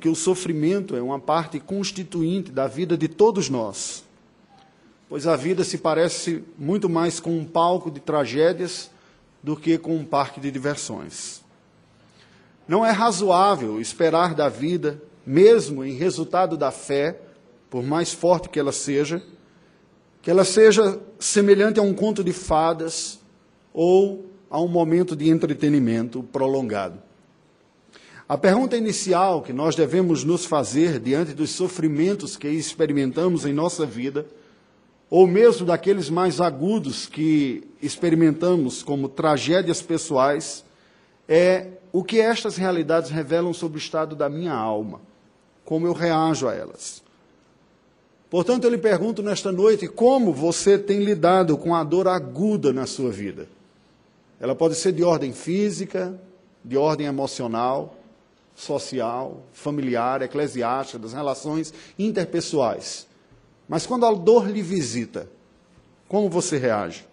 que o sofrimento é uma parte constituinte da vida de todos nós, pois a vida se parece muito mais com um palco de tragédias do que com um parque de diversões. Não é razoável esperar da vida, mesmo em resultado da fé, por mais forte que ela seja, que ela seja semelhante a um conto de fadas ou a um momento de entretenimento prolongado. A pergunta inicial que nós devemos nos fazer diante dos sofrimentos que experimentamos em nossa vida, ou mesmo daqueles mais agudos que experimentamos como tragédias pessoais, é o que estas realidades revelam sobre o estado da minha alma, como eu reajo a elas. Portanto, eu lhe pergunto nesta noite como você tem lidado com a dor aguda na sua vida. Ela pode ser de ordem física, de ordem emocional, social, familiar, eclesiástica, das relações interpessoais. Mas quando a dor lhe visita, como você reage?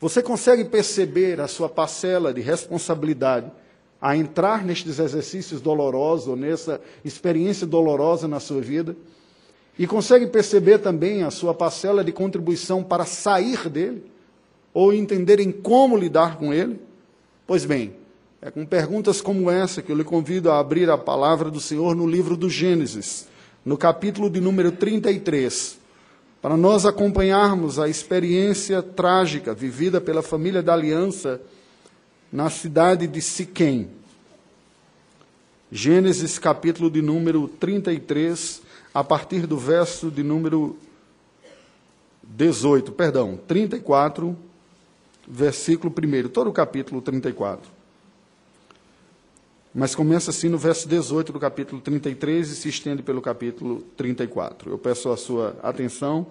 Você consegue perceber a sua parcela de responsabilidade a entrar nestes exercícios dolorosos, ou nessa experiência dolorosa na sua vida? E consegue perceber também a sua parcela de contribuição para sair dele? ou entenderem como lidar com ele? Pois bem, é com perguntas como essa que eu lhe convido a abrir a palavra do Senhor no livro do Gênesis, no capítulo de número 33, para nós acompanharmos a experiência trágica vivida pela família da aliança na cidade de Siquém. Gênesis capítulo de número 33, a partir do verso de número 18, perdão, 34 versículo 1, todo o capítulo 34. Mas começa assim no verso 18 do capítulo 33 e se estende pelo capítulo 34. Eu peço a sua atenção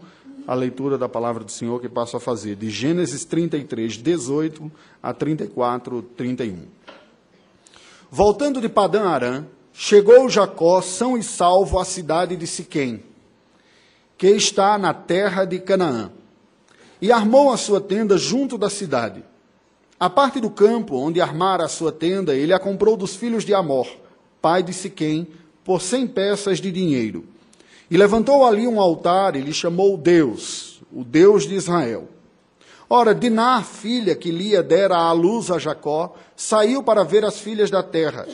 à leitura da palavra do Senhor que passo a fazer, de Gênesis 33, 18 a 34, 31. Voltando de Padã Arã, chegou Jacó são e salvo à cidade de Siquém, que está na terra de Canaã e armou a sua tenda junto da cidade. A parte do campo onde armara a sua tenda, ele a comprou dos filhos de Amor, pai de Siquém, por cem peças de dinheiro. E levantou ali um altar e lhe chamou Deus, o Deus de Israel. Ora, Diná, filha que Lia dera à luz a Jacó, saiu para ver as filhas da terra.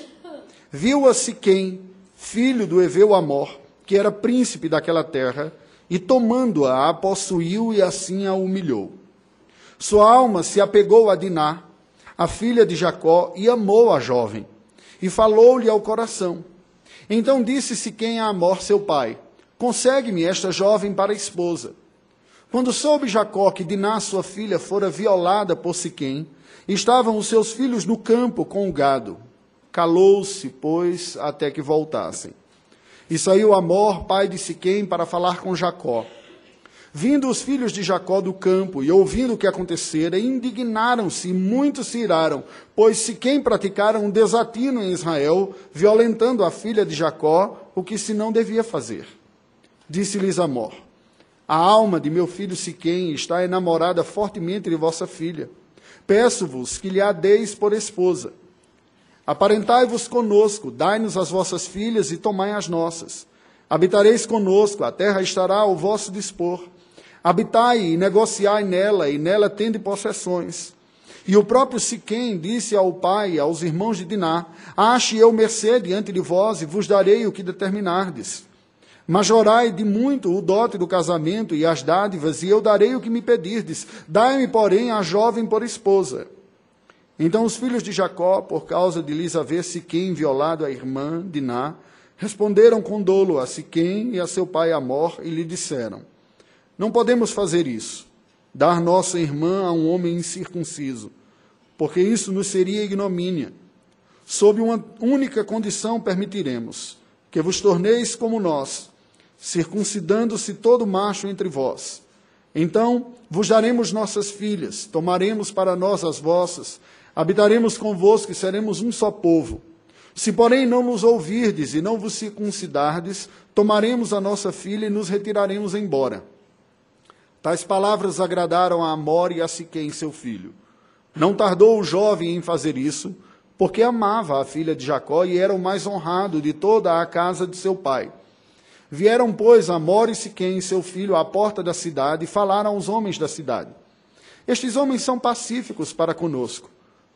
Viu a Siquém, filho do Eveu Amor, que era príncipe daquela terra, e tomando-a, a possuiu e assim a humilhou. Sua alma se apegou a Diná, a filha de Jacó, e amou a jovem, e falou-lhe ao coração. Então disse Siquém a Amor, seu pai: Consegue-me esta jovem para esposa. Quando soube Jacó que Diná, sua filha, fora violada por Siquém, estavam os seus filhos no campo com o gado. Calou-se, pois, até que voltassem. E saiu Amor, pai de Siquém, para falar com Jacó. Vindo os filhos de Jacó do campo e ouvindo o que acontecera, indignaram-se e muitos se iraram, pois Siquém praticaram um desatino em Israel, violentando a filha de Jacó, o que se não devia fazer. Disse-lhes Amor: A alma de meu filho Siquém está enamorada fortemente de vossa filha. Peço-vos que lhe a deis por esposa. Aparentai-vos conosco, dai-nos as vossas filhas e tomai as nossas. Habitareis conosco, a terra estará ao vosso dispor. Habitai e negociai nela, e nela tende possessões. E o próprio Siquém disse ao pai aos irmãos de Diná: Ache eu mercê diante de vós, e vos darei o que determinardes. Majorai de muito o dote do casamento e as dádivas, e eu darei o que me pedirdes. Dai-me, porém, a jovem por esposa. Então os filhos de Jacó, por causa de lhes haver Siquém violado a irmã Diná, responderam com dolo a Siquém e a seu pai Amor e lhe disseram: Não podemos fazer isso, dar nossa irmã a um homem incircunciso, porque isso nos seria ignomínia. Sob uma única condição permitiremos, que vos torneis como nós, circuncidando-se todo macho entre vós. Então vos daremos nossas filhas, tomaremos para nós as vossas, Habitaremos convosco e seremos um só povo. Se, porém, não nos ouvirdes e não vos circuncidardes, tomaremos a nossa filha e nos retiraremos embora. Tais palavras agradaram a Amor e a Siquém, seu filho. Não tardou o jovem em fazer isso, porque amava a filha de Jacó e era o mais honrado de toda a casa de seu pai. Vieram, pois, Amor e Siquém, seu filho, à porta da cidade e falaram aos homens da cidade. Estes homens são pacíficos para conosco.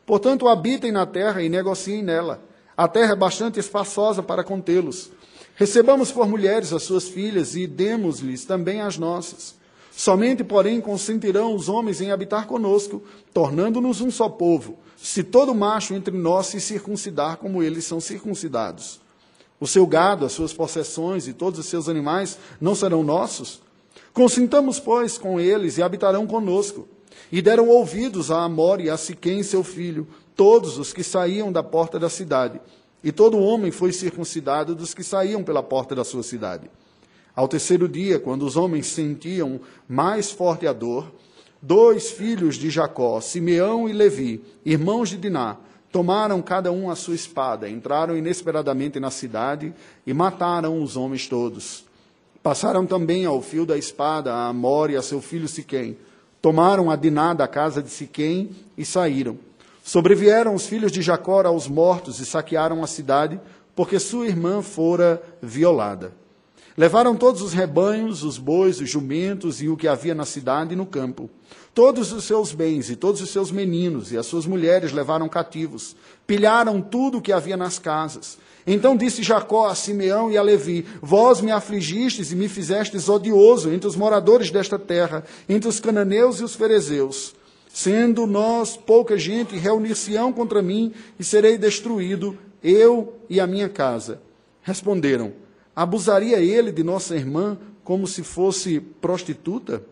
Portanto, habitem na terra e negociem nela. A terra é bastante espaçosa para contê-los. Recebamos por mulheres as suas filhas e demos-lhes também as nossas. Somente, porém, consentirão os homens em habitar conosco, tornando-nos um só povo, se todo macho entre nós se circuncidar como eles são circuncidados. O seu gado, as suas possessões e todos os seus animais não serão nossos? Consintamos, pois, com eles e habitarão conosco. E deram ouvidos a Amor e a Siquém, seu filho, todos os que saíam da porta da cidade. E todo homem foi circuncidado dos que saíam pela porta da sua cidade. Ao terceiro dia, quando os homens sentiam mais forte a dor, dois filhos de Jacó, Simeão e Levi, irmãos de Diná, tomaram cada um a sua espada, entraram inesperadamente na cidade e mataram os homens todos. Passaram também ao fio da espada a Amor e a seu filho Siquém. Tomaram a Diná da casa de Siquém e saíram. Sobrevieram os filhos de Jacó aos mortos e saquearam a cidade, porque sua irmã fora violada. Levaram todos os rebanhos, os bois, os jumentos e o que havia na cidade e no campo. Todos os seus bens e todos os seus meninos e as suas mulheres levaram cativos. Pilharam tudo o que havia nas casas. Então disse Jacó a Simeão e a Levi: Vós me afligistes e me fizestes odioso entre os moradores desta terra, entre os cananeus e os ferezeus. Sendo nós pouca gente, reunir-se-ão contra mim e serei destruído, eu e a minha casa. Responderam: Abusaria ele de nossa irmã como se fosse prostituta?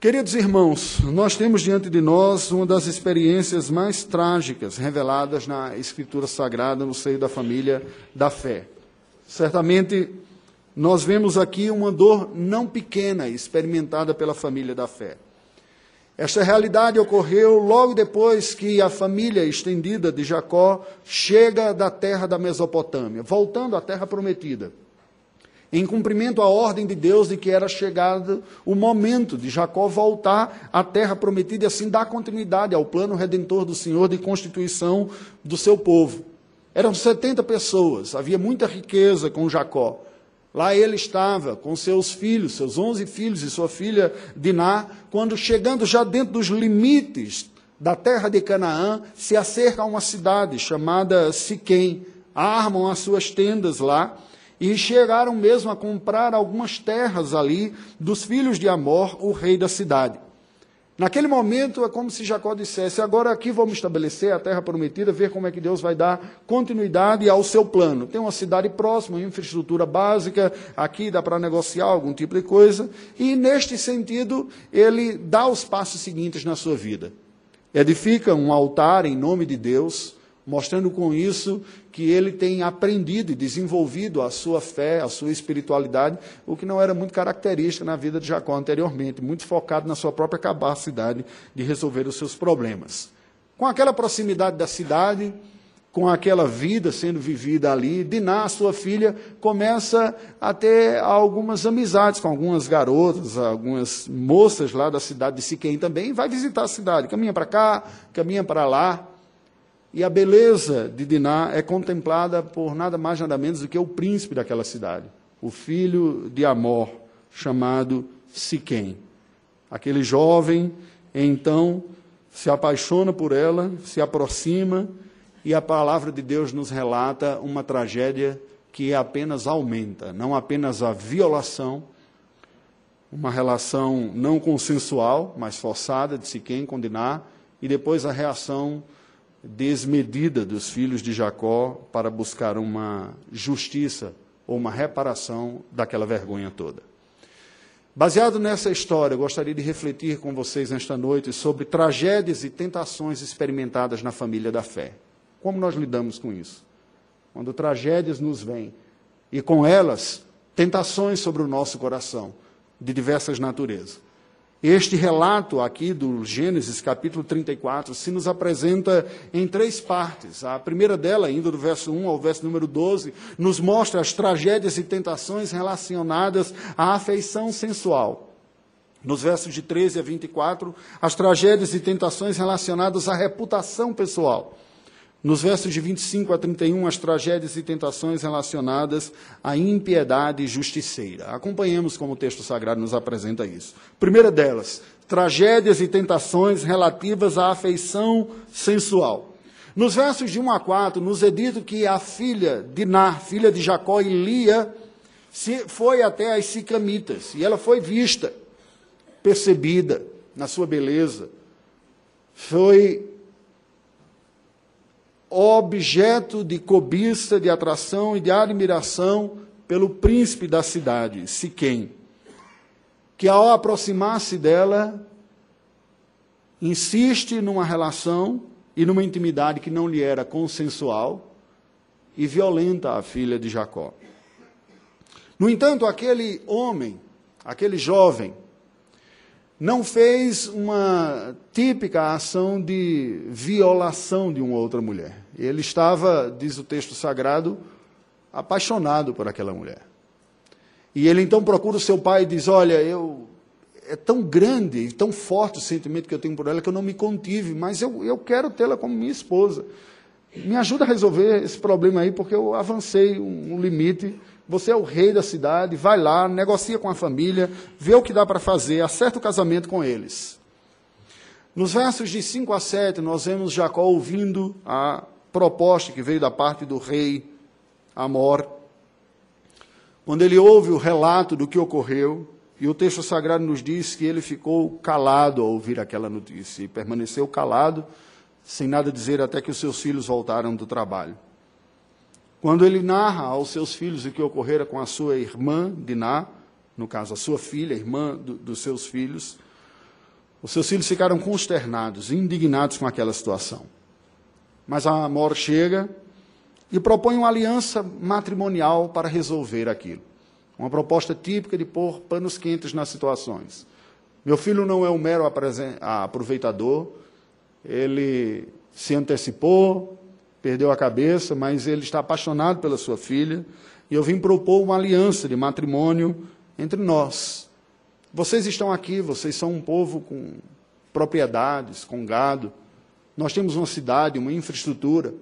Queridos irmãos, nós temos diante de nós uma das experiências mais trágicas reveladas na Escritura Sagrada no seio da família da fé. Certamente, nós vemos aqui uma dor não pequena experimentada pela família da fé. Esta realidade ocorreu logo depois que a família estendida de Jacó chega da terra da Mesopotâmia, voltando à terra prometida. Em cumprimento à ordem de Deus de que era chegado o momento de Jacó voltar à terra prometida e assim dar continuidade ao plano redentor do Senhor de constituição do seu povo. Eram 70 pessoas, havia muita riqueza com Jacó. Lá ele estava com seus filhos, seus onze filhos e sua filha Diná, quando chegando já dentro dos limites da terra de Canaã, se acerca a uma cidade chamada Siquém, armam as suas tendas lá e chegaram mesmo a comprar algumas terras ali dos filhos de Amor, o rei da cidade. Naquele momento é como se Jacó dissesse: agora aqui vamos estabelecer a terra prometida, ver como é que Deus vai dar continuidade ao seu plano. Tem uma cidade próxima, infraestrutura básica, aqui dá para negociar algum tipo de coisa, e neste sentido ele dá os passos seguintes na sua vida. Edifica um altar em nome de Deus, mostrando com isso que ele tem aprendido e desenvolvido a sua fé, a sua espiritualidade, o que não era muito característico na vida de Jacó anteriormente, muito focado na sua própria capacidade de resolver os seus problemas. Com aquela proximidade da cidade, com aquela vida sendo vivida ali, Diná, sua filha, começa a ter algumas amizades com algumas garotas, algumas moças lá da cidade de Siquém também, vai visitar a cidade, caminha para cá, caminha para lá. E a beleza de Diná é contemplada por nada mais nada menos do que o príncipe daquela cidade, o filho de Amor, chamado Siquém. Aquele jovem, então, se apaixona por ela, se aproxima, e a palavra de Deus nos relata uma tragédia que apenas aumenta, não apenas a violação, uma relação não consensual, mas forçada de Siquém com Diná, e depois a reação desmedida dos filhos de Jacó para buscar uma justiça ou uma reparação daquela vergonha toda. Baseado nessa história, eu gostaria de refletir com vocês nesta noite sobre tragédias e tentações experimentadas na família da fé. Como nós lidamos com isso? Quando tragédias nos vêm e com elas tentações sobre o nosso coração, de diversas naturezas. Este relato aqui do Gênesis, capítulo 34, se nos apresenta em três partes. A primeira dela, indo do verso 1 ao verso número 12, nos mostra as tragédias e tentações relacionadas à afeição sensual. Nos versos de 13 a 24, as tragédias e tentações relacionadas à reputação pessoal. Nos versos de 25 a 31, as tragédias e tentações relacionadas à impiedade justiceira. Acompanhemos como o texto sagrado nos apresenta isso. Primeira delas, tragédias e tentações relativas à afeição sensual. Nos versos de 1 a 4, nos é dito que a filha de Nar, filha de Jacó e Lia, foi até as Sicamitas, e ela foi vista, percebida na sua beleza, foi objeto de cobiça, de atração e de admiração pelo príncipe da cidade, Siquém, que ao aproximar-se dela, insiste numa relação e numa intimidade que não lhe era consensual e violenta a filha de Jacó. No entanto, aquele homem, aquele jovem, não fez uma típica ação de violação de uma outra mulher. Ele estava, diz o texto sagrado, apaixonado por aquela mulher. E ele então procura o seu pai e diz: Olha, eu é tão grande e tão forte o sentimento que eu tenho por ela que eu não me contive, mas eu, eu quero tê-la como minha esposa. Me ajuda a resolver esse problema aí, porque eu avancei um, um limite você é o rei da cidade, vai lá, negocia com a família, vê o que dá para fazer, acerta o casamento com eles. Nos versos de 5 a 7, nós vemos Jacó ouvindo a proposta que veio da parte do rei Amor. Quando ele ouve o relato do que ocorreu, e o texto sagrado nos diz que ele ficou calado ao ouvir aquela notícia e permaneceu calado, sem nada dizer, até que os seus filhos voltaram do trabalho. Quando ele narra aos seus filhos o que ocorrera com a sua irmã, Diná, no caso, a sua filha, irmã do, dos seus filhos, os seus filhos ficaram consternados, indignados com aquela situação. Mas a Amor chega e propõe uma aliança matrimonial para resolver aquilo. Uma proposta típica de pôr panos quentes nas situações. Meu filho não é um mero aproveitador, ele se antecipou, perdeu a cabeça, mas ele está apaixonado pela sua filha, e eu vim propor uma aliança de matrimônio entre nós. Vocês estão aqui, vocês são um povo com propriedades, com gado. Nós temos uma cidade, uma infraestrutura.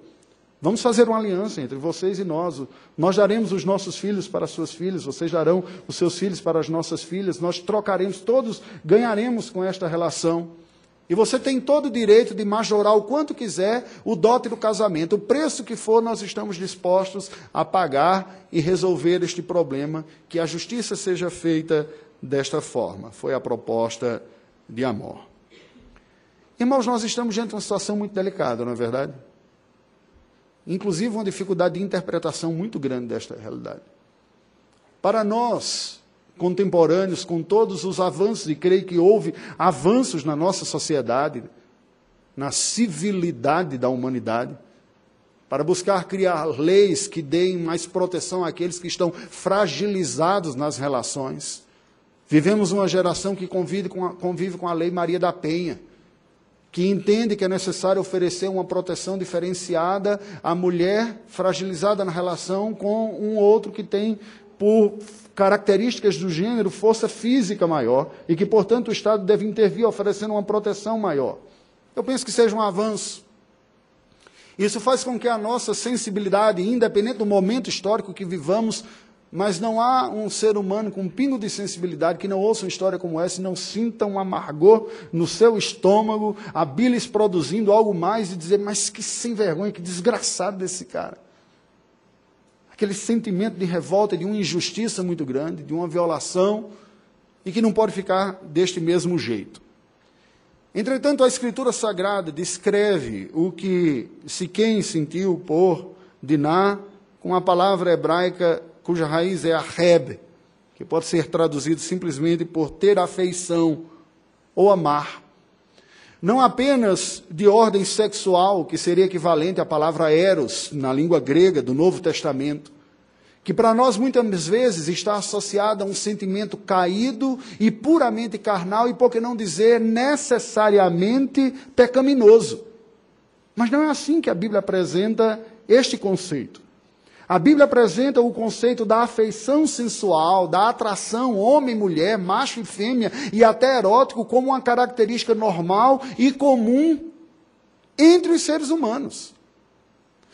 Vamos fazer uma aliança entre vocês e nós. Nós daremos os nossos filhos para as suas filhas, vocês darão os seus filhos para as nossas filhas. Nós trocaremos, todos ganharemos com esta relação. E você tem todo o direito de majorar o quanto quiser o dote do casamento. O preço que for, nós estamos dispostos a pagar e resolver este problema, que a justiça seja feita desta forma. Foi a proposta de Amor. Irmãos, nós estamos diante de uma situação muito delicada, não é verdade? Inclusive uma dificuldade de interpretação muito grande desta realidade. Para nós, contemporâneos, com todos os avanços, e creio que houve avanços na nossa sociedade, na civilidade da humanidade, para buscar criar leis que deem mais proteção àqueles que estão fragilizados nas relações. Vivemos uma geração que convive com a, convive com a Lei Maria da Penha, que entende que é necessário oferecer uma proteção diferenciada à mulher fragilizada na relação com um outro que tem por características do gênero força física maior e que, portanto, o Estado deve intervir oferecendo uma proteção maior. Eu penso que seja um avanço. Isso faz com que a nossa sensibilidade, independente do momento histórico que vivamos, mas não há um ser humano com um pingo de sensibilidade que não ouça uma história como essa e não sinta um amargor no seu estômago, a bilis produzindo algo mais e dizer, mas que sem vergonha, que desgraçado desse cara aquele sentimento de revolta, de uma injustiça muito grande, de uma violação, e que não pode ficar deste mesmo jeito. Entretanto, a Escritura Sagrada descreve o que Siquém sentiu por Diná com a palavra hebraica cuja raiz é arreb, que pode ser traduzido simplesmente por ter afeição ou amar não apenas de ordem sexual, que seria equivalente à palavra eros na língua grega do Novo Testamento, que para nós muitas vezes está associada a um sentimento caído e puramente carnal, e por que não dizer necessariamente pecaminoso. Mas não é assim que a Bíblia apresenta este conceito. A Bíblia apresenta o conceito da afeição sensual, da atração homem mulher, macho e fêmea e até erótico como uma característica normal e comum entre os seres humanos.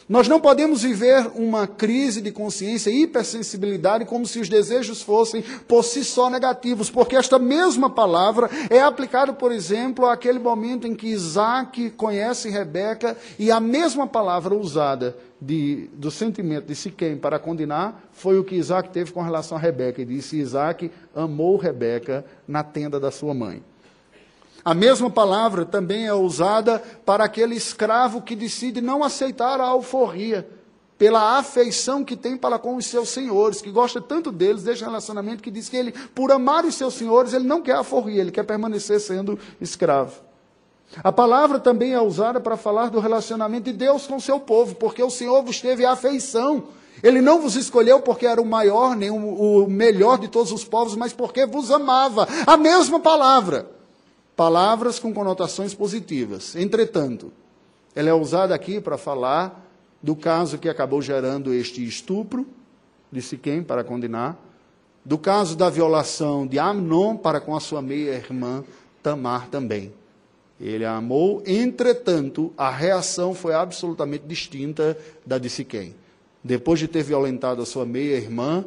Nós não podemos viver uma crise de consciência hipersensibilidade como se os desejos fossem por si só negativos, porque esta mesma palavra é aplicada, por exemplo, àquele momento em que Isaac conhece Rebeca e a mesma palavra usada de, do sentimento de Siquém para condenar foi o que Isaac teve com relação a Rebeca. E disse: Isaac amou Rebeca na tenda da sua mãe. A mesma palavra também é usada para aquele escravo que decide não aceitar a alforria, pela afeição que tem para com os seus senhores, que gosta tanto deles, deste relacionamento, que diz que ele, por amar os seus senhores, ele não quer alforria, ele quer permanecer sendo escravo. A palavra também é usada para falar do relacionamento de Deus com o seu povo, porque o Senhor vos teve afeição. Ele não vos escolheu porque era o maior, nem o melhor de todos os povos, mas porque vos amava. A mesma palavra palavras com conotações positivas. Entretanto, ela é usada aqui para falar do caso que acabou gerando este estupro de Siquém para condenar, do caso da violação de Amnon para com a sua meia-irmã Tamar também. Ele a amou, entretanto, a reação foi absolutamente distinta da de Siquém. Depois de ter violentado a sua meia-irmã,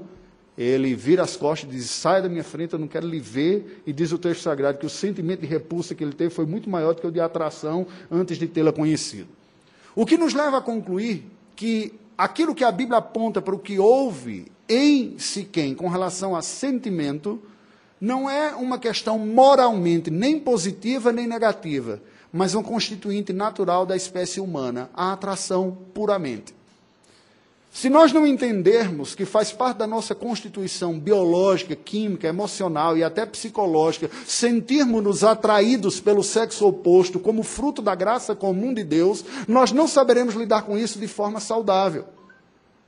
ele vira as costas e diz: Sai da minha frente, eu não quero lhe ver. E diz o texto sagrado que o sentimento de repulsa que ele teve foi muito maior do que o de atração antes de tê-la conhecido. O que nos leva a concluir que aquilo que a Bíblia aponta para o que houve em Siquém com relação a sentimento não é uma questão moralmente nem positiva nem negativa, mas um constituinte natural da espécie humana, a atração puramente. Se nós não entendermos que faz parte da nossa constituição biológica, química, emocional e até psicológica, sentirmos-nos atraídos pelo sexo oposto como fruto da graça comum de Deus, nós não saberemos lidar com isso de forma saudável.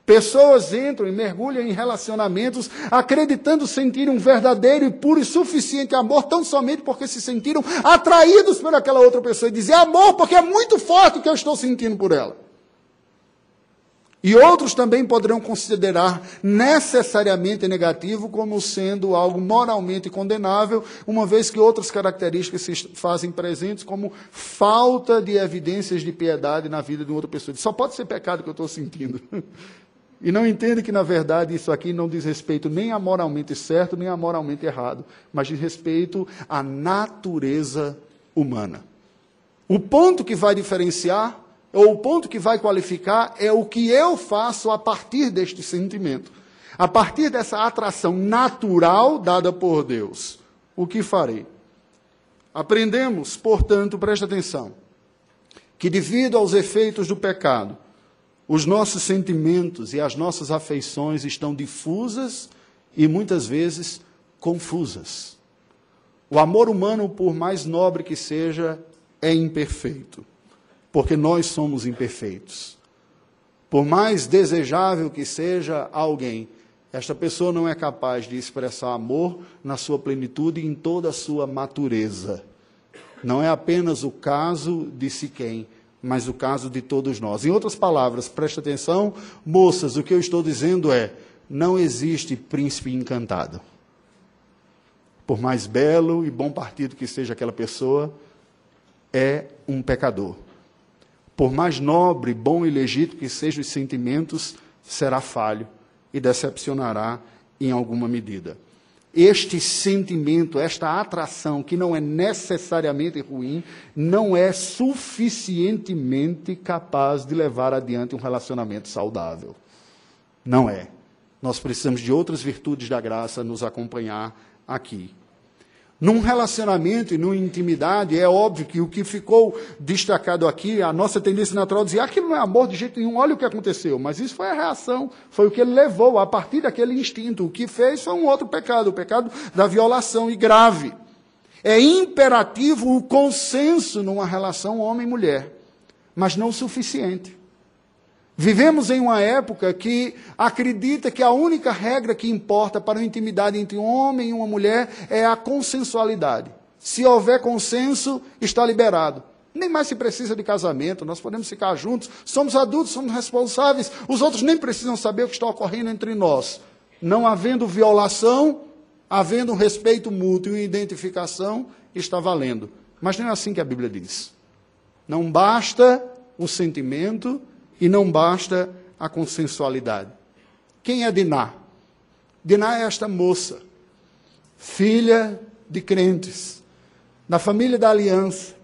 Pessoas entram e mergulham em relacionamentos acreditando sentir um verdadeiro e puro e suficiente amor, tão somente porque se sentiram atraídos por aquela outra pessoa e dizer amor porque é muito forte o que eu estou sentindo por ela. E outros também poderão considerar necessariamente negativo como sendo algo moralmente condenável, uma vez que outras características se fazem presentes, como falta de evidências de piedade na vida de outra pessoa. Só pode ser pecado que eu estou sentindo. E não entende que, na verdade, isso aqui não diz respeito nem a moralmente certo, nem a moralmente errado, mas diz respeito à natureza humana. O ponto que vai diferenciar ou o ponto que vai qualificar é o que eu faço a partir deste sentimento. A partir dessa atração natural dada por Deus. O que farei? Aprendemos, portanto, presta atenção, que devido aos efeitos do pecado, os nossos sentimentos e as nossas afeições estão difusas e muitas vezes confusas. O amor humano, por mais nobre que seja, é imperfeito porque nós somos imperfeitos. Por mais desejável que seja alguém, esta pessoa não é capaz de expressar amor na sua plenitude e em toda a sua natureza. Não é apenas o caso de Siquém, mas o caso de todos nós. Em outras palavras, preste atenção, moças, o que eu estou dizendo é: não existe príncipe encantado. Por mais belo e bom partido que seja aquela pessoa, é um pecador. Por mais nobre, bom e legítimo que sejam os sentimentos, será falho e decepcionará em alguma medida. Este sentimento, esta atração, que não é necessariamente ruim, não é suficientemente capaz de levar adiante um relacionamento saudável. Não é. Nós precisamos de outras virtudes da graça nos acompanhar aqui. Num relacionamento e numa intimidade, é óbvio que o que ficou destacado aqui, a nossa tendência natural é dizer, aquilo não é amor de jeito nenhum, olha o que aconteceu. Mas isso foi a reação, foi o que ele levou a partir daquele instinto. O que fez foi um outro pecado, o pecado da violação e grave. É imperativo o consenso numa relação homem-mulher, mas não o suficiente. Vivemos em uma época que acredita que a única regra que importa para a intimidade entre um homem e uma mulher é a consensualidade. Se houver consenso, está liberado. Nem mais se precisa de casamento, nós podemos ficar juntos, somos adultos, somos responsáveis, os outros nem precisam saber o que está ocorrendo entre nós. Não havendo violação, havendo respeito mútuo e identificação, está valendo. Mas não é assim que a Bíblia diz. Não basta o sentimento, E não basta a consensualidade. Quem é Diná? Diná é esta moça, filha de crentes, na família da aliança,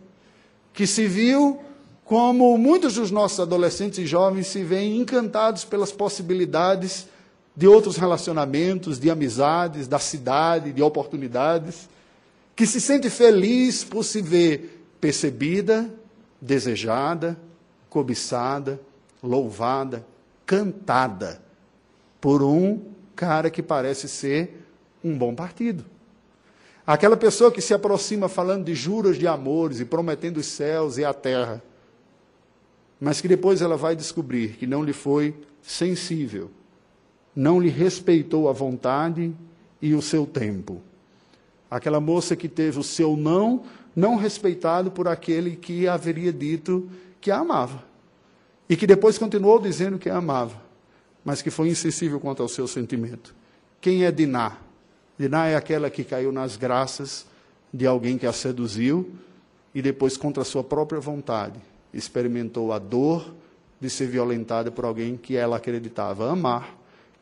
que se viu como muitos dos nossos adolescentes e jovens se veem encantados pelas possibilidades de outros relacionamentos, de amizades, da cidade, de oportunidades, que se sente feliz por se ver percebida, desejada, cobiçada, louvada, cantada por um cara que parece ser um bom partido. Aquela pessoa que se aproxima falando de juros de amores e prometendo os céus e a terra, mas que depois ela vai descobrir que não lhe foi sensível, não lhe respeitou a vontade e o seu tempo. Aquela moça que teve o seu não não respeitado por aquele que haveria dito que a amava. E que depois continuou dizendo que a amava, mas que foi insensível quanto ao seu sentimento. Quem é Diná? Diná é aquela que caiu nas graças de alguém que a seduziu e depois, contra a sua própria vontade, experimentou a dor de ser violentada por alguém que ela acreditava amar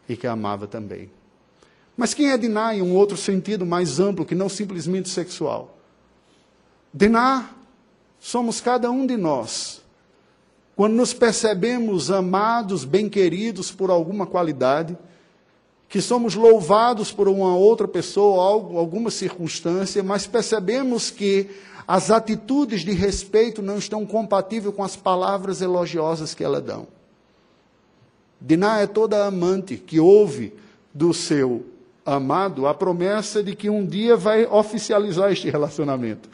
e que a amava também. Mas quem é Diná em um outro sentido mais amplo que não simplesmente sexual? Diná somos cada um de nós. Quando nos percebemos amados, bem-queridos por alguma qualidade, que somos louvados por uma outra pessoa, alguma circunstância, mas percebemos que as atitudes de respeito não estão compatíveis com as palavras elogiosas que ela dão. Diná é toda amante que ouve do seu amado a promessa de que um dia vai oficializar este relacionamento.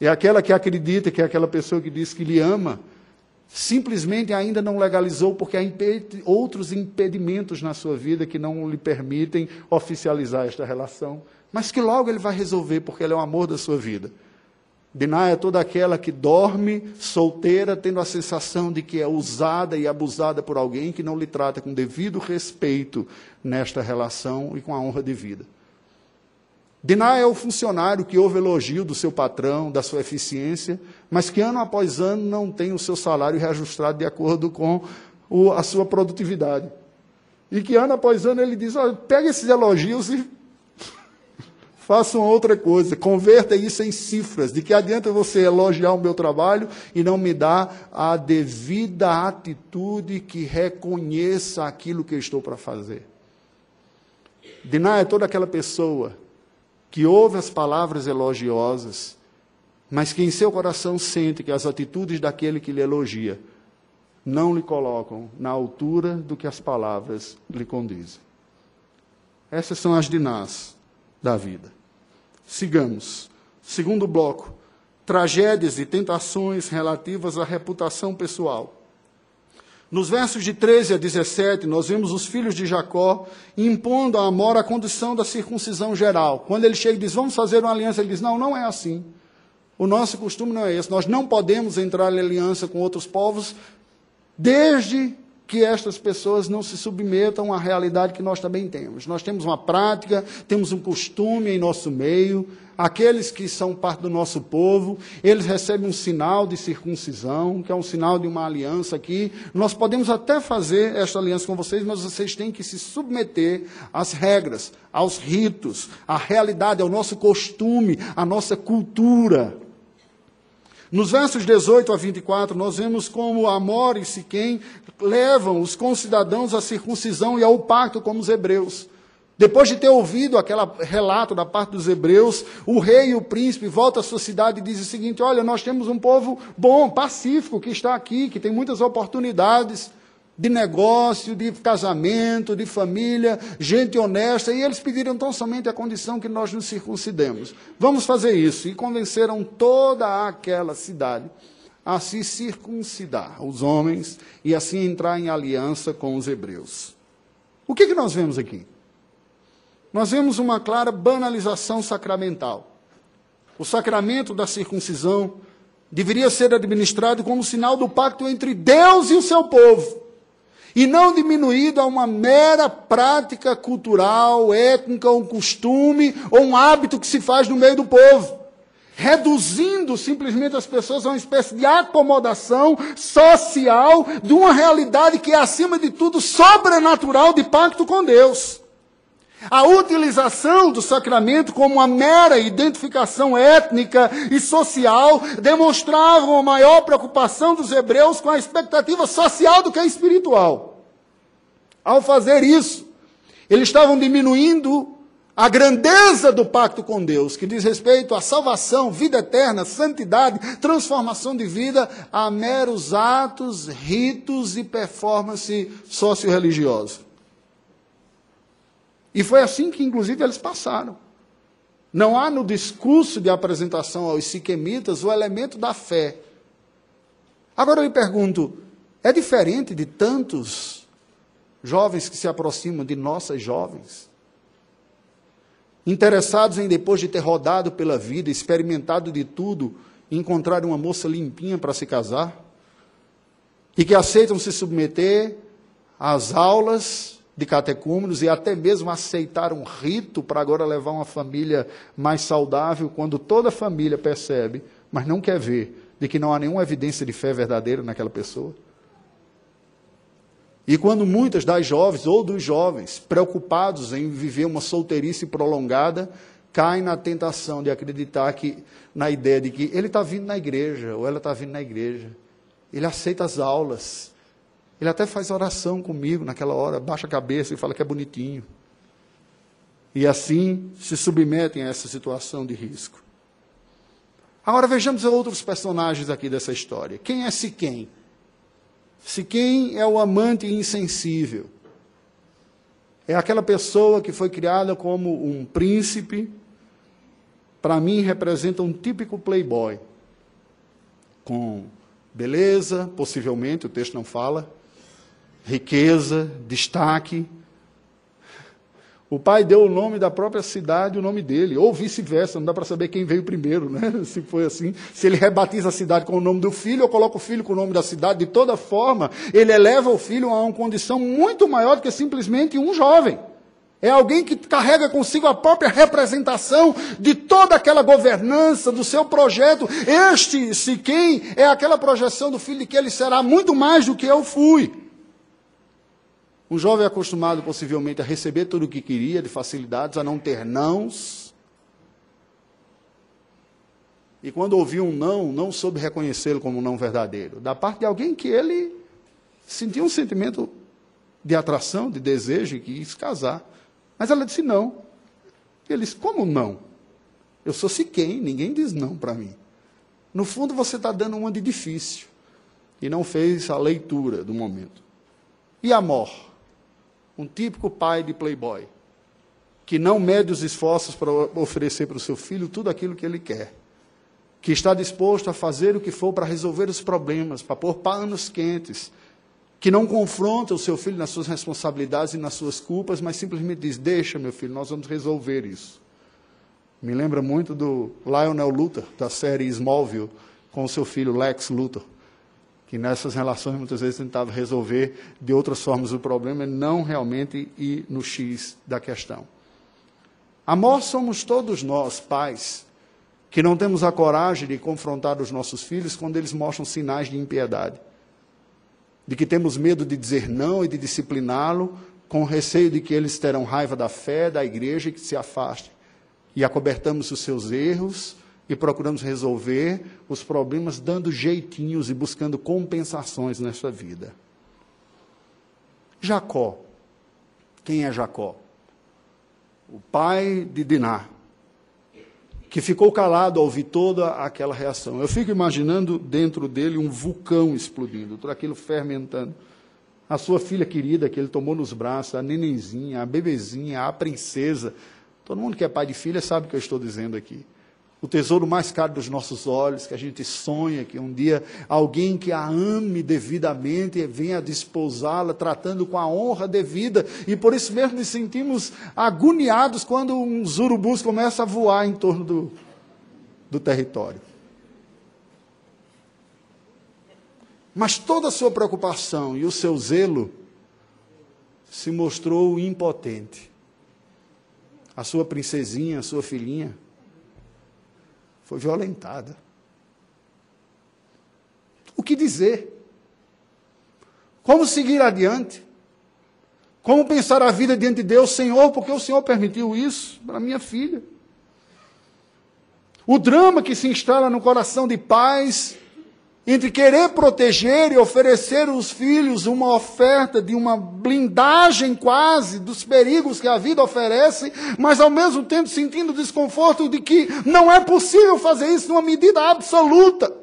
É aquela que acredita que é aquela pessoa que diz que lhe ama, simplesmente ainda não legalizou porque há outros impedimentos na sua vida que não lhe permitem oficializar esta relação, mas que logo ele vai resolver porque ele é o amor da sua vida. Diná é toda aquela que dorme solteira, tendo a sensação de que é usada e abusada por alguém que não lhe trata com devido respeito nesta relação e com a honra de vida. Diná é o funcionário que ouve elogio do seu patrão, da sua eficiência, mas que ano após ano não tem o seu salário reajustado de acordo com o, a sua produtividade. E que ano após ano ele diz: olha, pega esses elogios e faça uma outra coisa, converta isso em cifras. De que adianta você elogiar o meu trabalho e não me dar a devida atitude que reconheça aquilo que eu estou para fazer? Diná é toda aquela pessoa que ouve as palavras elogiosas, mas que em seu coração sente que as atitudes daquele que lhe elogia não lhe colocam na altura do que as palavras lhe condizem. Essas são as dinás da vida. Sigamos. Segundo bloco: tragédias e tentações relativas à reputação pessoal. Nos versos de 13 a 17, nós vemos os filhos de Jacó impondo a Amor a condição da circuncisão geral. Quando ele chega e diz, vamos fazer uma aliança, ele diz, não, não é assim. O nosso costume não é esse. Nós não podemos entrar em aliança com outros povos desde que estas pessoas não se submetam à realidade que nós também temos. Nós temos uma prática, temos um costume em nosso meio, aqueles que são parte do nosso povo, eles recebem um sinal de circuncisão, que é um sinal de uma aliança aqui. Nós podemos até fazer esta aliança com vocês, mas vocês têm que se submeter às regras, aos ritos, à realidade, ao nosso costume, à nossa cultura. Nos versos 18 a 24, nós vemos como Amor e Siquém levam os concidadãos à circuncisão e ao pacto como os hebreus. Depois de ter ouvido aquele relato da parte dos hebreus, o rei e o príncipe voltam à sua cidade e dizem o seguinte: Olha, nós temos um povo bom, pacífico, que está aqui, que tem muitas oportunidades de negócio, de casamento, de família, gente honesta, e eles pediram tão somente a condição que nós nos circuncidemos. Vamos fazer isso. E convenceram toda aquela cidade a se circuncidar, os homens, e assim entrar em aliança com os hebreus. O que, que nós vemos aqui? Nós vemos uma clara banalização sacramental. O sacramento da circuncisão deveria ser administrado como sinal do pacto entre Deus e o seu povo e não diminuído a uma mera prática cultural, étnica, um costume ou um hábito que se faz no meio do povo. reduzindo simplesmente as pessoas a uma espécie de acomodação social de uma realidade que é, acima de tudo, sobrenatural de pacto com Deus. A utilização do sacramento como uma mera identificação étnica e social demonstrava uma maior preocupação dos hebreus com a expectativa social do que espiritual. Ao fazer isso, eles estavam diminuindo a grandeza do pacto com Deus, que diz respeito à salvação, vida eterna, santidade, transformação de vida, a meros atos, ritos e performance socio-religiosa. E foi assim que, inclusive, eles passaram. Não há no discurso de apresentação aos siquemitas o elemento da fé. Agora eu lhe pergunto: é diferente de tantos jovens que se aproximam de nossas jovens? Interessados em, depois de ter rodado pela vida, experimentado de tudo, encontrar uma moça limpinha para se casar? E que aceitam se submeter às aulas de catecúmenos e até mesmo aceitar um rito para agora levar uma família mais saudável, quando toda a família percebe, mas não quer ver, de que não há nenhuma evidência de fé verdadeira naquela pessoa. E quando muitas das jovens ou dos jovens, preocupados em viver uma solteirice prolongada, caem na tentação de acreditar que, na ideia de que ele está vindo na igreja, ou ela está vindo na igreja, ele aceita as aulas, ele até faz oração comigo naquela hora, baixa a cabeça e fala que é bonitinho. E assim se submetem a essa situação de risco. Agora vejamos outros personagens aqui dessa história. Quem é Siquém? Siquém é o amante insensível. É aquela pessoa que foi criada como um príncipe. Para mim, representa um típico playboy. Com beleza, possivelmente, o texto não fala, riqueza, destaque. O pai deu o nome da própria cidade, o nome dele, ou vice-versa, não dá para saber quem veio primeiro, né? Se foi assim. Se ele rebatiza a cidade com o nome do filho, ou coloca o filho com o nome da cidade, de toda forma, ele eleva o filho a uma condição muito maior do que simplesmente um jovem. É alguém que carrega consigo a própria representação de toda aquela governança, do seu projeto. Este, se quem, é aquela projeção do filho de que ele será muito mais do que eu fui. Um jovem acostumado possivelmente a receber tudo o que queria, de facilidades, a não ter nãos. E quando ouviu um não, não soube reconhecê-lo como um não verdadeiro. Da parte de alguém que ele sentia um sentimento de atração, de desejo e quis casar. Mas ela disse não. Ele disse: Como não? Eu sou quem? ninguém diz não para mim. No fundo, você está dando uma de difícil. E não fez a leitura do momento. E Amor? Um típico pai de playboy, que não mede os esforços para oferecer para o seu filho tudo aquilo que ele quer, que está disposto a fazer o que for para resolver os problemas, para pôr panos quentes, que não confronta o seu filho nas suas responsabilidades e nas suas culpas, mas simplesmente diz: Deixa, meu filho, nós vamos resolver isso. Me lembra muito do Lionel Luthor, da série Smallville, com o seu filho Lex Luthor que nessas relações muitas vezes tentava resolver de outras formas o problema, não realmente ir no X da questão. Amor somos todos nós, pais, que não temos a coragem de confrontar os nossos filhos quando eles mostram sinais de impiedade. De que temos medo de dizer não e de discipliná-lo, com receio de que eles terão raiva da fé, da igreja e que se afastem. E acobertamos os seus erros e procuramos resolver os problemas dando jeitinhos e buscando compensações nessa vida. Jacó. Quem é Jacó? O pai de Diná, que ficou calado ao ouvir toda aquela reação. Eu fico imaginando dentro dele um vulcão explodindo, tudo aquilo fermentando. A sua filha querida que ele tomou nos braços, a nenenzinha, a bebezinha, a princesa. Todo mundo que é pai de filha sabe o que eu estou dizendo aqui o tesouro mais caro dos nossos olhos, que a gente sonha que um dia alguém que a ame devidamente venha desposá-la, tratando com a honra devida, e por isso mesmo nos sentimos agoniados quando uns urubus começam a voar em torno do, do território. Mas toda a sua preocupação e o seu zelo se mostrou impotente. A sua princesinha, a sua filhinha, foi violentada. O que dizer? Como seguir adiante? Como pensar a vida diante de Deus, Senhor, porque o Senhor permitiu isso para minha filha? O drama que se instala no coração de pais entre querer proteger e oferecer aos filhos uma oferta de uma blindagem quase dos perigos que a vida oferece, mas ao mesmo tempo sentindo desconforto de que não é possível fazer isso numa medida absoluta.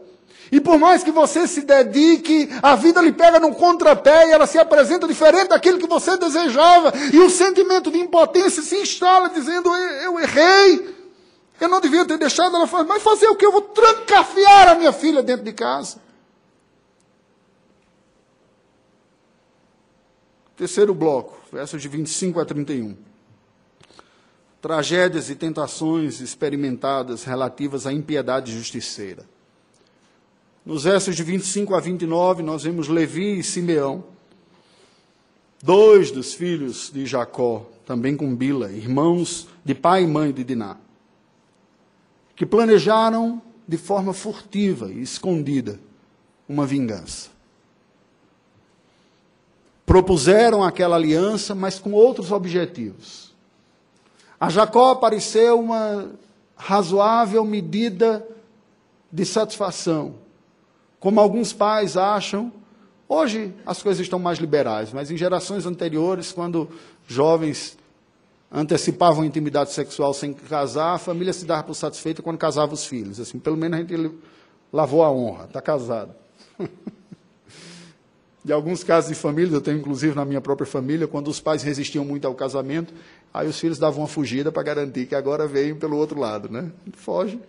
E por mais que você se dedique, a vida lhe pega num contrapé e ela se apresenta diferente daquilo que você desejava. E o sentimento de impotência se instala, dizendo: Eu errei, eu não devia ter deixado ela fazer. Mas fazer o que? Eu vou trancafiar a minha filha dentro de casa. Terceiro bloco, versos de 25 a 31. Tragédias e tentações experimentadas relativas à impiedade justiceira. Nos versos de 25 a 29, nós vemos Levi e Simeão, dois dos filhos de Jacó, também com Bila, irmãos de pai e mãe de Diná, que planejaram de forma furtiva e escondida uma vingança. Propuseram aquela aliança, mas com outros objetivos. A Jacó pareceu uma razoável medida de satisfação como alguns pais acham, hoje as coisas estão mais liberais, mas em gerações anteriores, quando jovens antecipavam intimidade sexual sem casar, a família se dava por satisfeita quando casava os filhos. Assim, pelo menos a gente lavou a honra, está casado. de alguns casos de famílias, eu tenho inclusive na minha própria família, quando os pais resistiam muito ao casamento, aí os filhos davam uma fugida para garantir que agora veio pelo outro lado, né? Foge,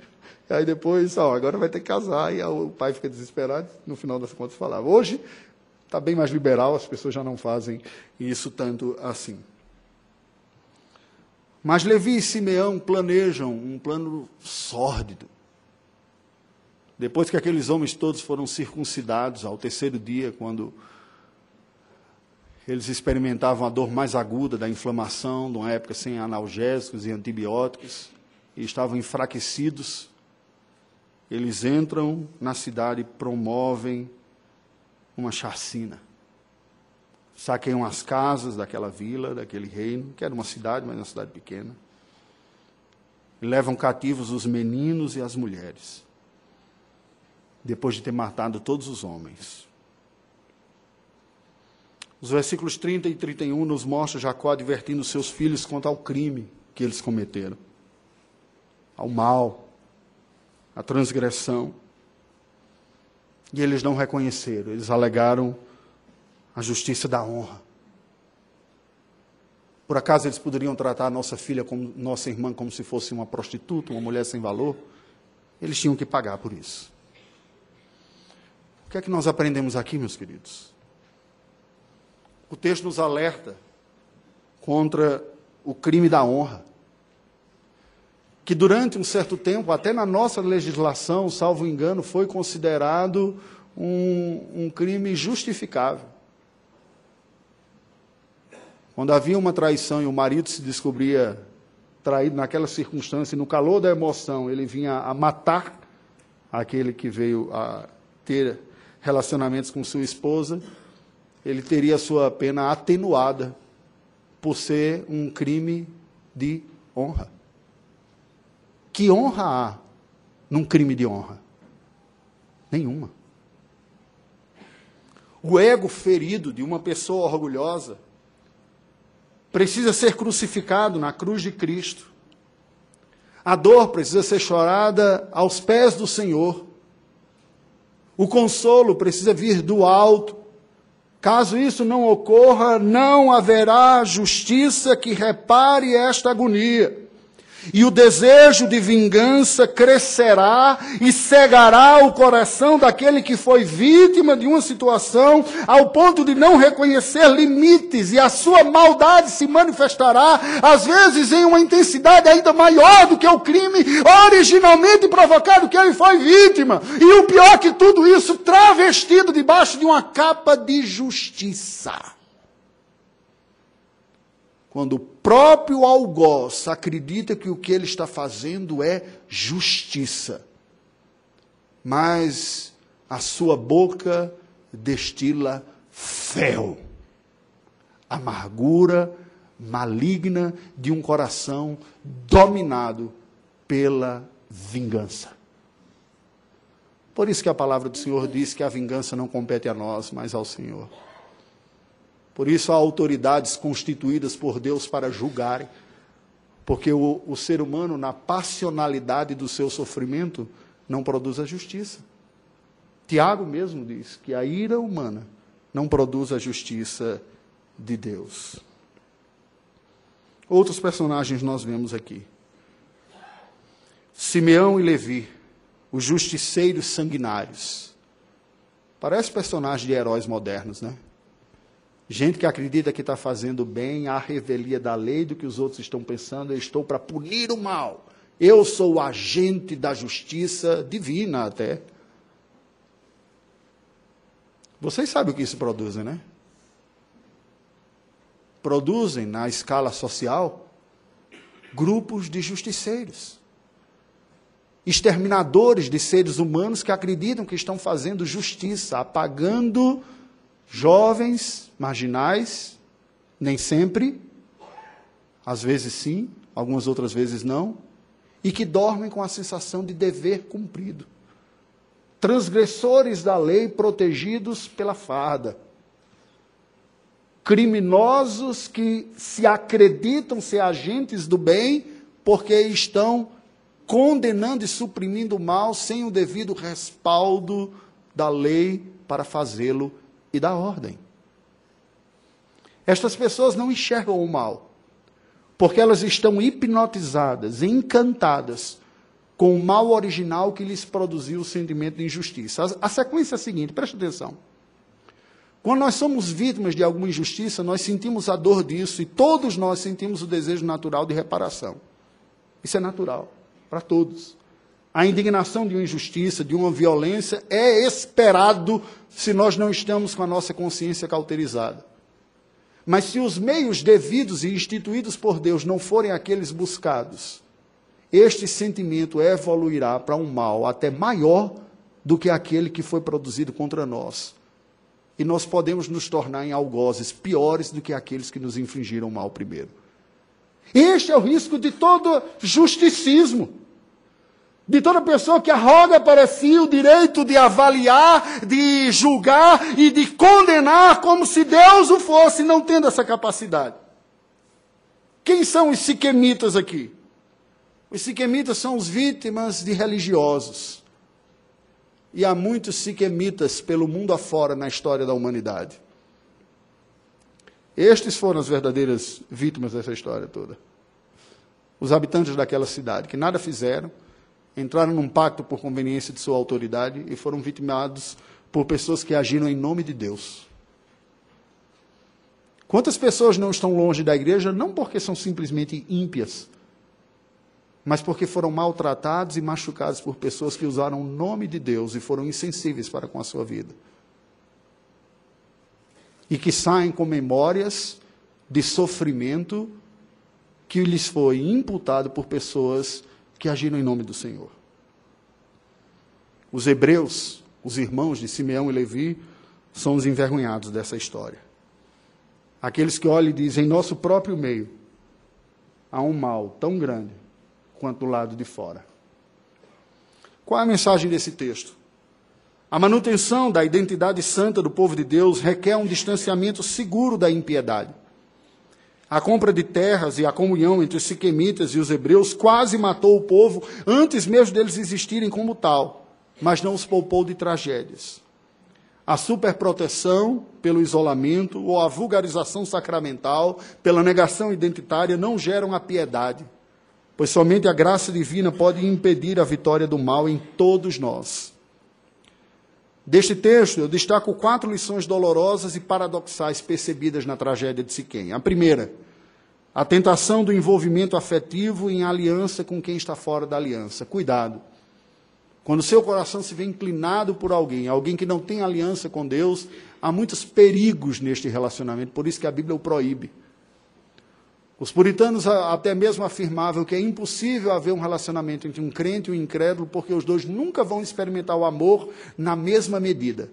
Aí depois, ó, agora vai ter que casar, e o pai fica desesperado, no final das contas falava. Hoje está bem mais liberal, as pessoas já não fazem isso tanto assim. Mas Levi e Simeão planejam um plano sórdido. Depois que aqueles homens todos foram circuncidados, ao terceiro dia, quando eles experimentavam a dor mais aguda da inflamação, numa época sem analgésicos e antibióticos, e estavam enfraquecidos, eles entram na cidade e promovem uma chacina. Saqueiam as casas daquela vila, daquele reino, que era uma cidade, mas uma cidade pequena. Levam cativos os meninos e as mulheres. Depois de ter matado todos os homens. Os versículos 30 e 31 nos mostram Jacó advertindo seus filhos quanto ao crime que eles cometeram, ao mal, a transgressão. E eles não reconheceram, eles alegaram a justiça da honra. Por acaso eles poderiam tratar a nossa filha, como, nossa irmã, como se fosse uma prostituta, uma mulher sem valor? Eles tinham que pagar por isso. O que é que nós aprendemos aqui, meus queridos? O texto nos alerta contra o crime da honra que durante um certo tempo, até na nossa legislação, salvo engano, foi considerado um, um crime justificável. Quando havia uma traição e o marido se descobria traído naquela circunstância, no calor da emoção, ele vinha a matar aquele que veio a ter relacionamentos com sua esposa, ele teria sua pena atenuada por ser um crime de honra. Que honra há num crime de honra? Nenhuma. O ego ferido de uma pessoa orgulhosa precisa ser crucificado na cruz de Cristo. A dor precisa ser chorada aos pés do Senhor. O consolo precisa vir do alto. Caso isso não ocorra, não haverá justiça que repare esta agonia. E o desejo de vingança crescerá e cegará o coração daquele que foi vítima de uma situação ao ponto de não reconhecer limites e a sua maldade se manifestará, às vezes em uma intensidade ainda maior do que o crime originalmente provocado que ele foi vítima. E o pior que tudo isso, travestido debaixo de uma capa de justiça quando o próprio algoz acredita que o que ele está fazendo é justiça. mas a sua boca destila fel, amargura maligna de um coração dominado pela vingança. Por isso que a palavra do Senhor diz que a vingança não compete a nós, mas ao Senhor. Por isso há autoridades constituídas por Deus para julgarem, porque o, o ser humano, na passionalidade do seu sofrimento, não produz a justiça. Tiago mesmo diz que a ira humana não produz a justiça de Deus. Outros personagens nós vemos aqui. Simeão e Levi, os justiceiros sanguinários. Parece personagem de heróis modernos, né? Gente que acredita que está fazendo bem, a revelia da lei do que os outros estão pensando, eu estou para punir o mal. Eu sou o agente da justiça divina até. Vocês sabem o que isso produz, né? Produzem na escala social grupos de justiceiros exterminadores de seres humanos que acreditam que estão fazendo justiça, apagando jovens marginais, nem sempre, às vezes sim, algumas outras vezes não, e que dormem com a sensação de dever cumprido. Transgressores da lei protegidos pela farda. Criminosos que se acreditam ser agentes do bem porque estão condenando e suprimindo o mal sem o devido respaldo da lei para fazê-lo e da ordem. Estas pessoas não enxergam o mal, porque elas estão hipnotizadas, encantadas com o mal original que lhes produziu o sentimento de injustiça. A, a sequência é a seguinte, preste atenção. Quando nós somos vítimas de alguma injustiça, nós sentimos a dor disso e todos nós sentimos o desejo natural de reparação. Isso é natural para todos. A indignação de uma injustiça, de uma violência, é esperado se nós não estamos com a nossa consciência cauterizada. Mas se os meios devidos e instituídos por Deus não forem aqueles buscados, este sentimento evoluirá para um mal até maior do que aquele que foi produzido contra nós. E nós podemos nos tornar em algozes piores do que aqueles que nos infligiram mal primeiro. Este é o risco de todo justicismo de toda pessoa que arroga para si o direito de avaliar, de julgar e de condenar como se Deus o fosse, não tendo essa capacidade. Quem são os siquemitas aqui? Os siquemitas são os vítimas de religiosos. E há muitos siquemitas pelo mundo afora na história da humanidade. Estes foram as verdadeiras vítimas dessa história toda. Os habitantes daquela cidade, que nada fizeram, entraram num pacto por conveniência de sua autoridade e foram vitimados por pessoas que agiram em nome de Deus. Quantas pessoas não estão longe da igreja não porque são simplesmente ímpias, mas porque foram maltratados e machucados por pessoas que usaram o nome de Deus e foram insensíveis para com a sua vida. E que saem com memórias de sofrimento que lhes foi imputado por pessoas que agiram em nome do Senhor. Os hebreus, os irmãos de Simeão e Levi, são os envergonhados dessa história. Aqueles que olham e dizem: em nosso próprio meio há um mal tão grande quanto do lado de fora. Qual é a mensagem desse texto? A manutenção da identidade santa do povo de Deus requer um distanciamento seguro da impiedade. A compra de terras e a comunhão entre os siquemitas e os hebreus quase matou o povo antes mesmo deles existirem como tal, mas não os poupou de tragédias. A superproteção pelo isolamento ou a vulgarização sacramental pela negação identitária não geram a piedade, pois somente a graça divina pode impedir a vitória do mal em todos nós. Deste texto, eu destaco quatro lições dolorosas e paradoxais percebidas na tragédia de Siquém. A primeira, a tentação do envolvimento afetivo em aliança com quem está fora da aliança. Cuidado. Quando seu coração se vê inclinado por alguém, alguém que não tem aliança com Deus, há muitos perigos neste relacionamento, por isso que a Bíblia o proíbe. Os puritanos até mesmo afirmavam que é impossível haver um relacionamento entre um crente e um incrédulo, porque os dois nunca vão experimentar o amor na mesma medida.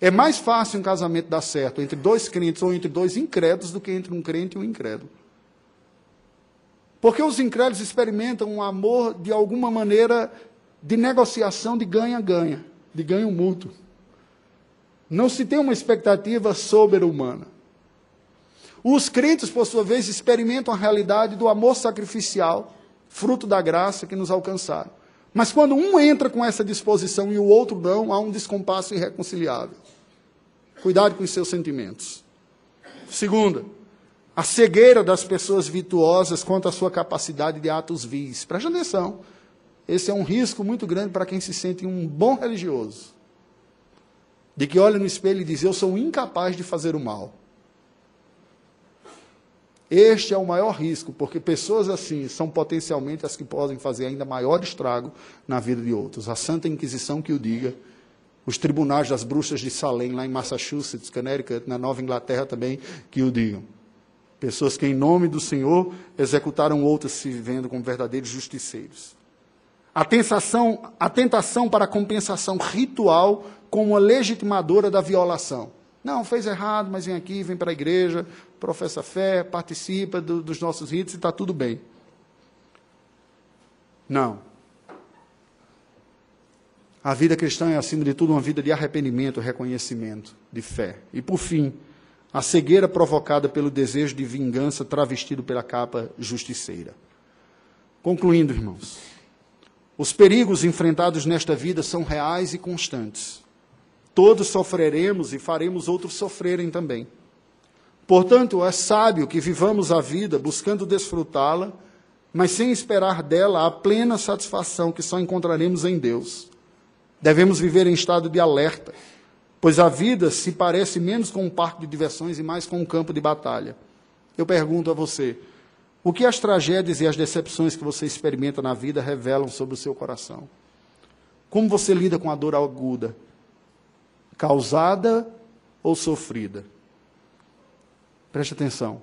É mais fácil um casamento dar certo entre dois crentes ou entre dois incrédulos do que entre um crente e um incrédulo. Porque os incrédulos experimentam um amor de alguma maneira de negociação de ganha-ganha, de ganho mútuo. Não se tem uma expectativa sobre-humana. Os crentes, por sua vez, experimentam a realidade do amor sacrificial, fruto da graça que nos alcançaram. Mas quando um entra com essa disposição e o outro não, há um descompasso irreconciliável. Cuidado com os seus sentimentos. Segunda, a cegueira das pessoas virtuosas quanto à sua capacidade de atos vis. Preste atenção. Esse é um risco muito grande para quem se sente um bom religioso. De que olha no espelho e diz: Eu sou incapaz de fazer o mal. Este é o maior risco, porque pessoas assim são potencialmente as que podem fazer ainda maior estrago na vida de outros. A Santa Inquisição que o diga, os tribunais das bruxas de Salem, lá em Massachusetts, Connecticut, na Nova Inglaterra também, que o digam. Pessoas que, em nome do Senhor, executaram outras se vendo como verdadeiros justiceiros. A tentação, a tentação para compensação ritual como a legitimadora da violação. Não, fez errado, mas vem aqui, vem para a igreja, professa fé, participa do, dos nossos ritos e está tudo bem. Não. A vida cristã é, acima de tudo, uma vida de arrependimento, reconhecimento, de fé. E, por fim, a cegueira provocada pelo desejo de vingança travestido pela capa justiceira. Concluindo, irmãos, os perigos enfrentados nesta vida são reais e constantes. Todos sofreremos e faremos outros sofrerem também. Portanto, é sábio que vivamos a vida buscando desfrutá-la, mas sem esperar dela a plena satisfação que só encontraremos em Deus. Devemos viver em estado de alerta, pois a vida se parece menos com um parque de diversões e mais com um campo de batalha. Eu pergunto a você: o que as tragédias e as decepções que você experimenta na vida revelam sobre o seu coração? Como você lida com a dor aguda? Causada ou sofrida. Preste atenção.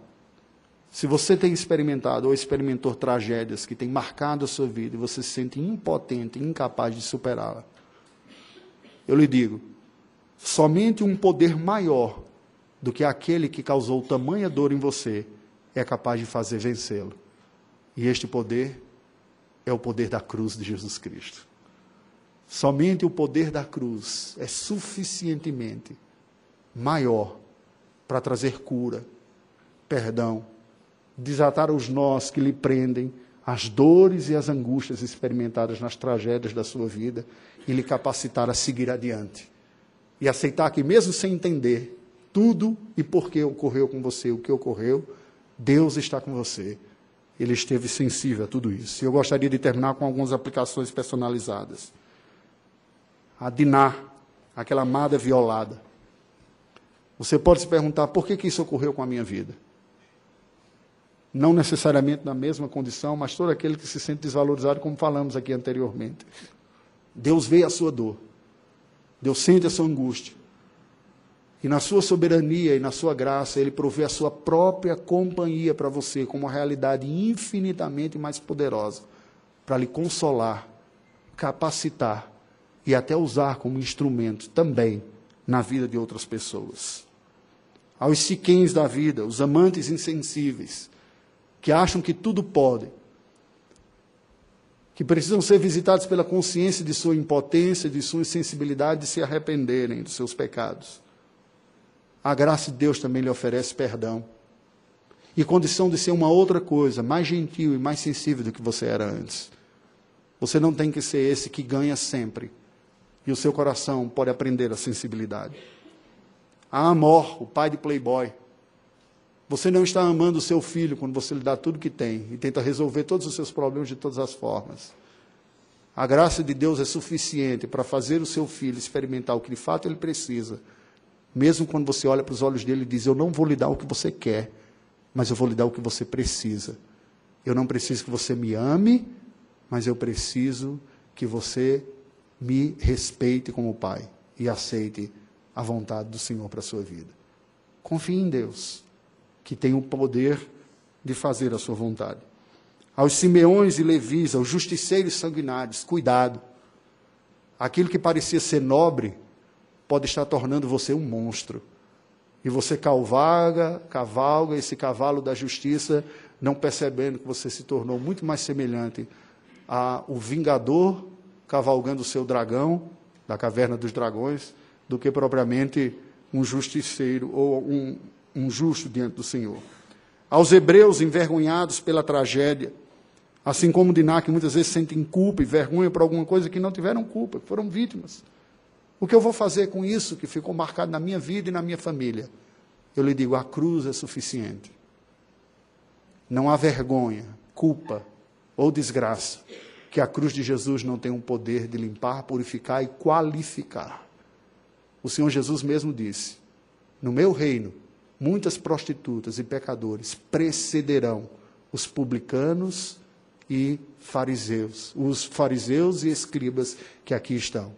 Se você tem experimentado ou experimentou tragédias que têm marcado a sua vida e você se sente impotente, incapaz de superá-la, eu lhe digo: somente um poder maior do que aquele que causou tamanha dor em você é capaz de fazer vencê-lo. E este poder é o poder da cruz de Jesus Cristo. Somente o poder da cruz é suficientemente maior para trazer cura, perdão, desatar os nós que lhe prendem, as dores e as angústias experimentadas nas tragédias da sua vida e lhe capacitar a seguir adiante. E aceitar que, mesmo sem entender tudo e por que ocorreu com você o que ocorreu, Deus está com você. Ele esteve sensível a tudo isso. E eu gostaria de terminar com algumas aplicações personalizadas a Diná, aquela amada violada. Você pode se perguntar por que, que isso ocorreu com a minha vida? Não necessariamente na mesma condição, mas todo aquele que se sente desvalorizado, como falamos aqui anteriormente. Deus vê a sua dor. Deus sente a sua angústia. E na sua soberania e na sua graça, Ele provê a sua própria companhia para você, como uma realidade infinitamente mais poderosa, para lhe consolar, capacitar e até usar como instrumento também na vida de outras pessoas. Aos siquens da vida, os amantes insensíveis, que acham que tudo podem, que precisam ser visitados pela consciência de sua impotência, de sua insensibilidade, de se arrependerem dos seus pecados. A graça de Deus também lhe oferece perdão e condição de ser uma outra coisa, mais gentil e mais sensível do que você era antes. Você não tem que ser esse que ganha sempre, e o seu coração pode aprender a sensibilidade. A Amor, o pai de Playboy. Você não está amando o seu filho quando você lhe dá tudo que tem e tenta resolver todos os seus problemas de todas as formas. A graça de Deus é suficiente para fazer o seu filho experimentar o que de fato ele precisa, mesmo quando você olha para os olhos dele e diz: Eu não vou lhe dar o que você quer, mas eu vou lhe dar o que você precisa. Eu não preciso que você me ame, mas eu preciso que você me respeite como pai e aceite a vontade do Senhor para a sua vida. Confie em Deus, que tem o poder de fazer a sua vontade. Aos Simeões e Levis, aos justiceiros sanguinários, cuidado. Aquilo que parecia ser nobre pode estar tornando você um monstro. E você cavalga, cavalga esse cavalo da justiça, não percebendo que você se tornou muito mais semelhante ao vingador cavalgando o seu dragão, da caverna dos dragões, do que propriamente um justiceiro ou um, um justo diante do Senhor. Aos hebreus envergonhados pela tragédia, assim como Diná, que muitas vezes sentem culpa e vergonha por alguma coisa que não tiveram culpa, foram vítimas. O que eu vou fazer com isso que ficou marcado na minha vida e na minha família? Eu lhe digo: a cruz é suficiente. Não há vergonha, culpa ou desgraça que a cruz de Jesus não tem um poder de limpar, purificar e qualificar. O Senhor Jesus mesmo disse: No meu reino, muitas prostitutas e pecadores precederão os publicanos e fariseus, os fariseus e escribas que aqui estão.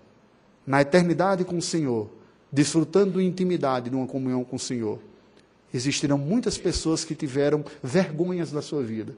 Na eternidade com o Senhor, desfrutando de intimidade, de uma comunhão com o Senhor, existirão muitas pessoas que tiveram vergonhas da sua vida,